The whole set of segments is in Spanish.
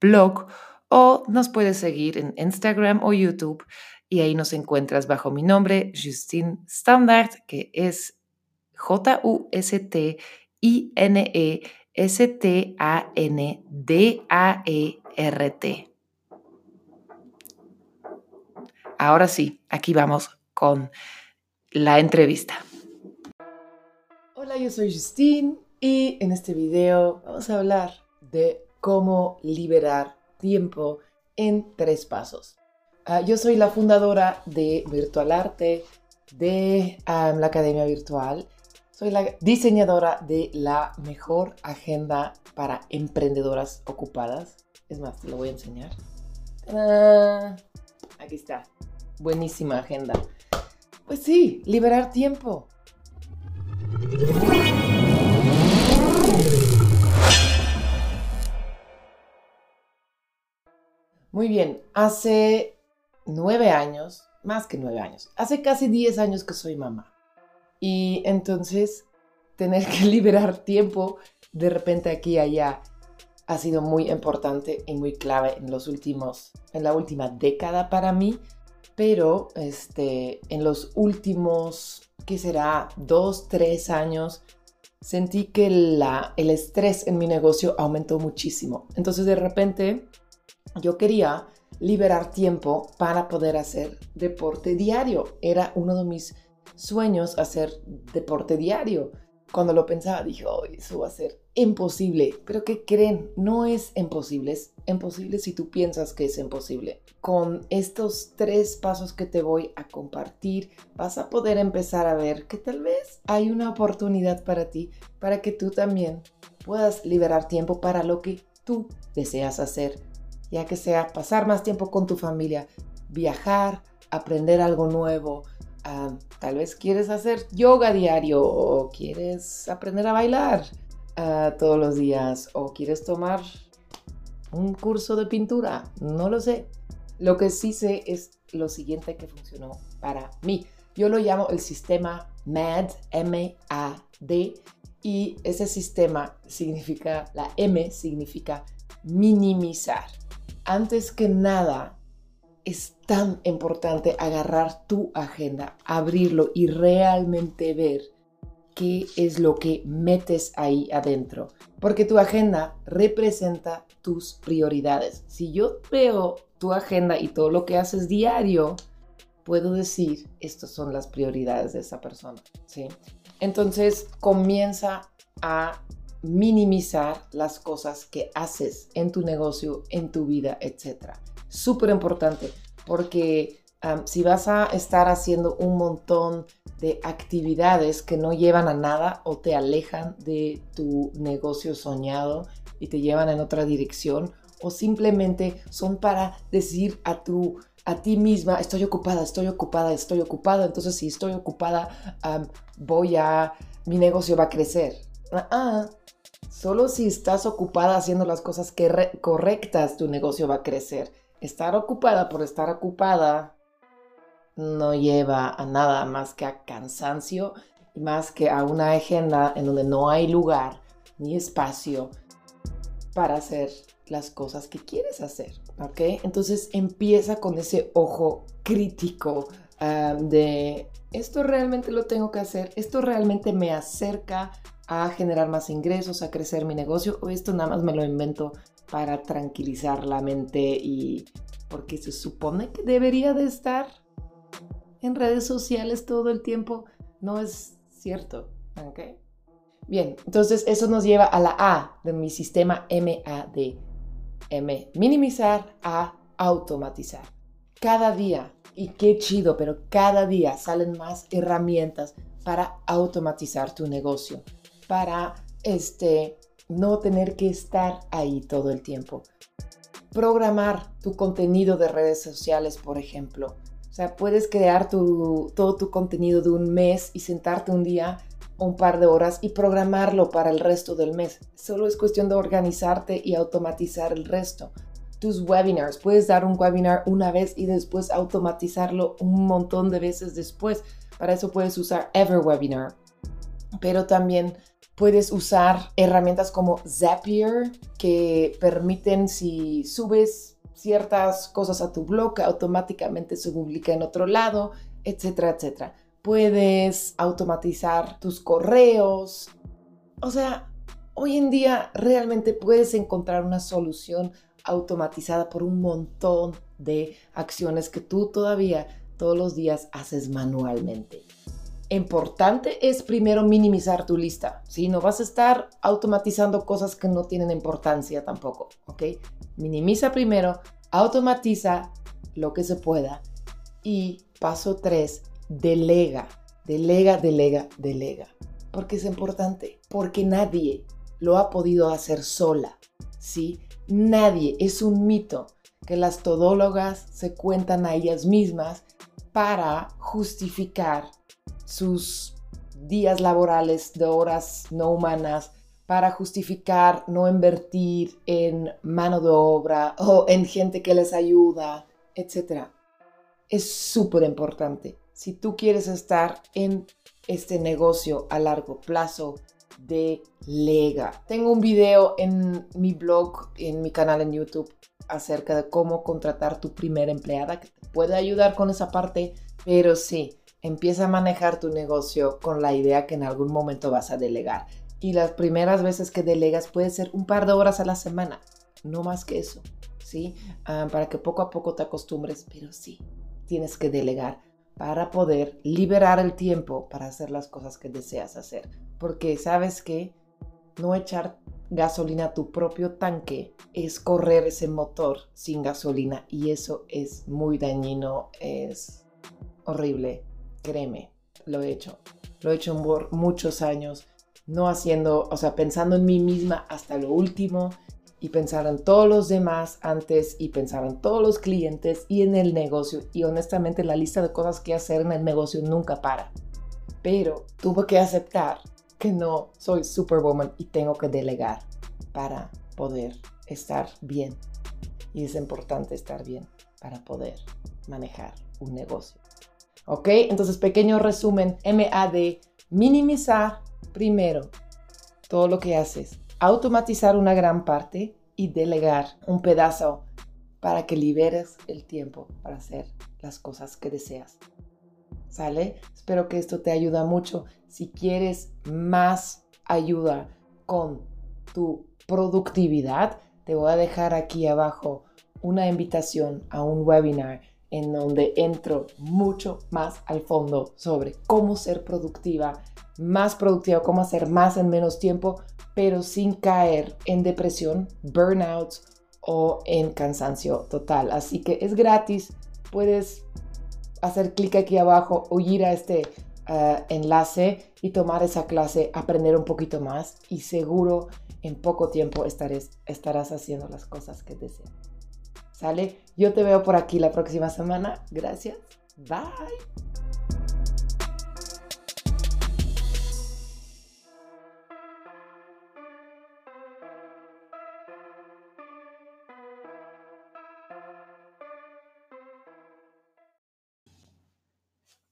blog o nos puedes seguir en Instagram o YouTube y ahí nos encuentras bajo mi nombre, Justine Standard, que es J-U-S-T-I-N-E-S-T-A-N-D-A-E-R-T. Ahora sí, aquí vamos con la entrevista. Hola, yo soy Justine y en este video vamos a hablar de cómo liberar tiempo en tres pasos. Ah, yo soy la fundadora de Virtual Arte, de la Academia Virtual. Soy la diseñadora de la mejor agenda para emprendedoras ocupadas. Es más, te lo voy a enseñar. Aquí está. Buenísima agenda. Pues sí, liberar tiempo. Muy bien, hace nueve años, más que nueve años, hace casi diez años que soy mamá. Y entonces tener que liberar tiempo de repente aquí allá ha sido muy importante y muy clave en los últimos, en la última década para mí, pero este, en los últimos, ¿qué será? Dos, tres años, sentí que la, el estrés en mi negocio aumentó muchísimo. Entonces de repente yo quería liberar tiempo para poder hacer deporte diario. Era uno de mis sueños hacer deporte diario. Cuando lo pensaba dije, oh, eso va a ser imposible. Pero ¿qué creen? No es imposible. Es imposible si tú piensas que es imposible. Con estos tres pasos que te voy a compartir, vas a poder empezar a ver que tal vez hay una oportunidad para ti, para que tú también puedas liberar tiempo para lo que tú deseas hacer ya que sea pasar más tiempo con tu familia, viajar, aprender algo nuevo. Ah, tal vez quieres hacer yoga diario o quieres aprender a bailar ah, todos los días o quieres tomar un curso de pintura. No lo sé. Lo que sí sé es lo siguiente que funcionó para mí. Yo lo llamo el sistema MAD, M-A-D, y ese sistema significa, la M significa minimizar antes que nada, es tan importante agarrar tu agenda, abrirlo y realmente ver qué es lo que metes ahí adentro. Porque tu agenda representa tus prioridades. Si yo veo tu agenda y todo lo que haces diario, puedo decir, estas son las prioridades de esa persona. ¿sí? Entonces comienza a minimizar las cosas que haces en tu negocio, en tu vida, etc. Súper importante porque si vas a estar haciendo un montón de actividades que no llevan a nada o te alejan de tu negocio soñado y te llevan en otra dirección o simplemente son para decir a tu a ti misma, estoy ocupada, estoy ocupada, estoy ocupada, entonces si estoy ocupada, voy a, mi negocio va a crecer. Ah, ah Solo si estás ocupada haciendo las cosas correctas, tu negocio va a crecer. Estar ocupada por estar ocupada no lleva a nada más que a cansancio y más que a una agenda en donde no hay lugar ni espacio para hacer las cosas que quieres hacer. ¿Ok? Entonces empieza con ese ojo crítico ah, de esto realmente lo tengo que hacer, esto realmente me acerca a generar más ingresos, a crecer mi negocio, o esto nada más me lo invento para tranquilizar la mente y porque se supone que debería de estar en redes sociales todo el tiempo, no es cierto, ¿ok? Bien, entonces eso nos lleva a la A de mi sistema MAD. M, minimizar, A, automatizar. Cada día, y qué chido, pero cada día salen más herramientas para automatizar tu negocio para este, no tener que estar ahí todo el tiempo. programar tu contenido de redes sociales, por ejemplo. O sea, puedes crear tu, todo tu contenido de un mes y sentarte un día un par de horas y programarlo para el resto del mes. Solo es cuestión de organizarte y automatizar el resto. Tus webinars, puedes dar un webinar una vez y después automatizarlo un montón de veces después. Para eso puedes usar Everwebinar. Pero también puedes usar herramientas como Zapier que permiten si subes ciertas cosas a tu blog, automáticamente se publica en otro lado, etcétera, etcétera puedes automatizar tus correos. O sea, hoy en día realmente puedes encontrar una solución automatizada por un montón de acciones que tú todavía todos los días haces manualmente. Importante es primero minimizar tu lista, si No vas a estar automatizando cosas que no tienen importancia tampoco, ¿ok? Minimiza primero, automatiza lo que se pueda y paso 3, delega, delega, delega, delega. Porque es importante, porque nadie lo ha podido hacer sola, ¿sí? Nadie, es un mito que las todólogas se cuentan a ellas mismas para justificar sus días laborales de horas no humanas, para justificar no invertir en mano de obra o en gente que les ayuda, etc. Es súper importante si tú quieres estar en este negocio a largo plazo, de lega. Tengo un video en mi blog, en mi canal en YouTube, acerca de cómo contratar tu primera empleada, que te puede ayudar con esa parte, pero sí, empieza a manejar tu negocio con la idea que en algún momento vas a delegar. Y las primeras veces que delegas puede ser un par de horas a la semana, no más que eso, ¿sí? Ah, para que poco a poco te acostumbres, pero sí, tienes que delegar para poder liberar el tiempo para hacer las cosas que deseas hacer. Porque sabes que no echar gasolina a tu propio tanque es correr ese motor sin gasolina y eso es muy dañino, es horrible, créeme, lo he hecho. Lo he hecho por muchos años, no haciendo, o sea, pensando en mí misma hasta lo último y pensar en todos los demás antes y pensar en todos los clientes y en el negocio. Y honestamente la lista de cosas que hacer en el negocio nunca para. Pero tuve que aceptar que no soy superwoman y tengo que delegar para poder estar bien. Y es importante estar bien para poder manejar un negocio. ¿Ok? Entonces, pequeño resumen, MAD, minimizar primero todo lo que haces automatizar una gran parte y delegar un pedazo para que liberes el tiempo para hacer las cosas que deseas. ¿Sale? Espero que esto te ayude mucho. Si quieres más ayuda con tu productividad, te voy a dejar aquí abajo una invitación a un webinar en donde entro mucho más al fondo sobre cómo ser productiva, más productiva, cómo hacer más en menos tiempo pero sin caer en depresión, burnout o en cansancio total. Así que es gratis, puedes hacer clic aquí abajo o ir a este eh, enlace y tomar esa clase, aprender un poquito más y seguro en poco tiempo estarás haciendo las cosas que deseas. ¿Sale? Yo te veo por aquí la próxima semana. Gracias. Bye.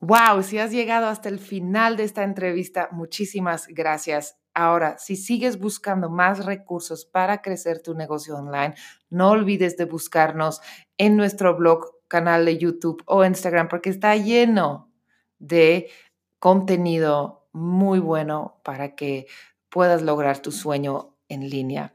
Wow, si has llegado hasta el final de esta entrevista, muchísimas gracias. Ahora, si sigues buscando más recursos para crecer tu negocio online, no olvides de buscarnos en nuestro blog, canal de YouTube o Instagram, porque está lleno de contenido muy bueno para que puedas lograr tu sueño en línea.